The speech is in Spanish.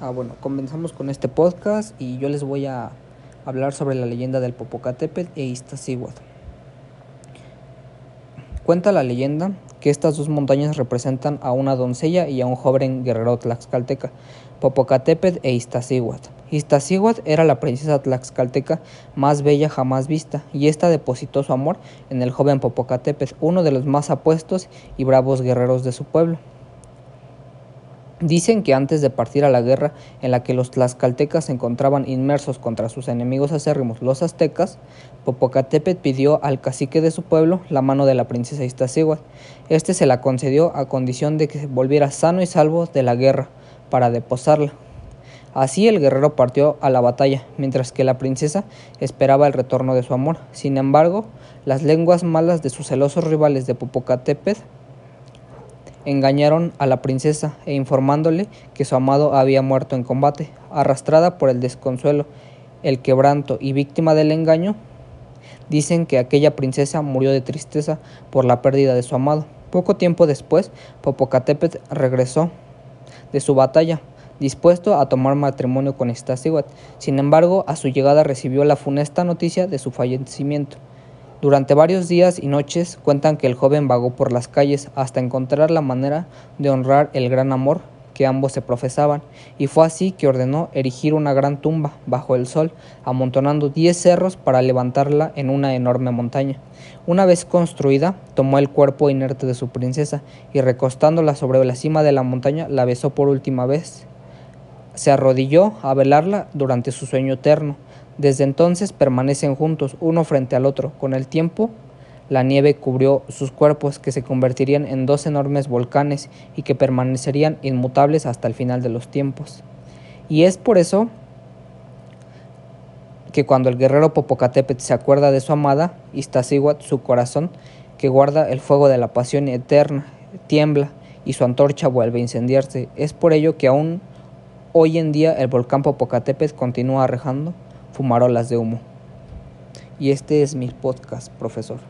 Ah, bueno, comenzamos con este podcast y yo les voy a hablar sobre la leyenda del Popocatépetl e Iztaccíhuatl. Cuenta la leyenda que estas dos montañas representan a una doncella y a un joven guerrero tlaxcalteca, Popocatépetl e Iztaccíhuatl. Iztaccíhuatl era la princesa tlaxcalteca más bella jamás vista, y ésta depositó su amor en el joven Popocatépetl, uno de los más apuestos y bravos guerreros de su pueblo. Dicen que antes de partir a la guerra en la que los tlaxcaltecas se encontraban inmersos contra sus enemigos acérrimos, los aztecas, Popocatépetl pidió al cacique de su pueblo la mano de la princesa Iztaccíhuatl. Este se la concedió a condición de que volviera sano y salvo de la guerra para deposarla. Así el guerrero partió a la batalla, mientras que la princesa esperaba el retorno de su amor. Sin embargo, las lenguas malas de sus celosos rivales de Popocatépetl engañaron a la princesa e informándole que su amado había muerto en combate, arrastrada por el desconsuelo, el quebranto y víctima del engaño, dicen que aquella princesa murió de tristeza por la pérdida de su amado. Poco tiempo después, Popocatépetl regresó de su batalla, dispuesto a tomar matrimonio con Iztaccíhuatl. Sin embargo, a su llegada recibió la funesta noticia de su fallecimiento. Durante varios días y noches cuentan que el joven vagó por las calles hasta encontrar la manera de honrar el gran amor que ambos se profesaban, y fue así que ordenó erigir una gran tumba bajo el sol, amontonando diez cerros para levantarla en una enorme montaña. Una vez construida, tomó el cuerpo inerte de su princesa y recostándola sobre la cima de la montaña la besó por última vez. Se arrodilló a velarla durante su sueño eterno, desde entonces permanecen juntos, uno frente al otro. Con el tiempo, la nieve cubrió sus cuerpos, que se convertirían en dos enormes volcanes y que permanecerían inmutables hasta el final de los tiempos. Y es por eso que cuando el guerrero Popocatépetl se acuerda de su amada, Iztaccíhuatl, su corazón, que guarda el fuego de la pasión eterna, tiembla y su antorcha vuelve a incendiarse. Es por ello que aún hoy en día el volcán Popocatépetl continúa arrejando fumarolas de humo. Y este es mi podcast, profesor.